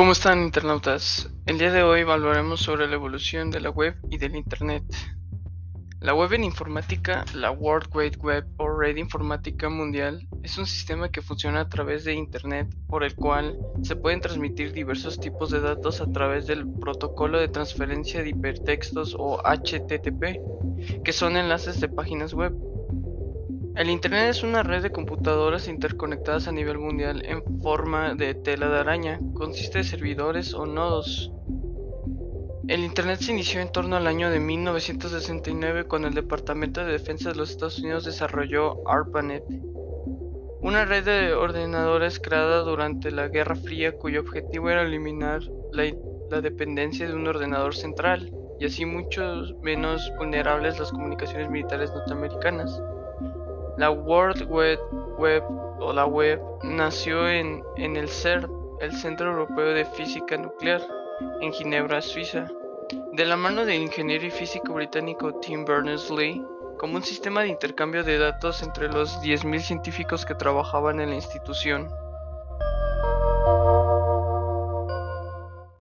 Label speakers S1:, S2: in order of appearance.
S1: ¿Cómo están internautas? El día de hoy evaluaremos sobre la evolución de la web y del Internet. La web en informática, la World Wide Web o Red Informática Mundial, es un sistema que funciona a través de Internet por el cual se pueden transmitir diversos tipos de datos a través del protocolo de transferencia de hipertextos o HTTP, que son enlaces de páginas web. El Internet es una red de computadoras interconectadas a nivel mundial en forma de tela de araña. Consiste de servidores o nodos. El Internet se inició en torno al año de 1969 cuando el Departamento de Defensa de los Estados Unidos desarrolló ARPANET, una red de ordenadores creada durante la Guerra Fría cuyo objetivo era eliminar la, la dependencia de un ordenador central y así mucho menos vulnerables las comunicaciones militares norteamericanas. La World Web, o la web nació en, el CERN, el Centro Europeo de Física Nuclear, en Ginebra, Suiza, de la mano del ingeniero y físico británico Tim Berners-Lee, como un sistema de intercambio de datos entre los 10.000 científicos que trabajaban en la institución.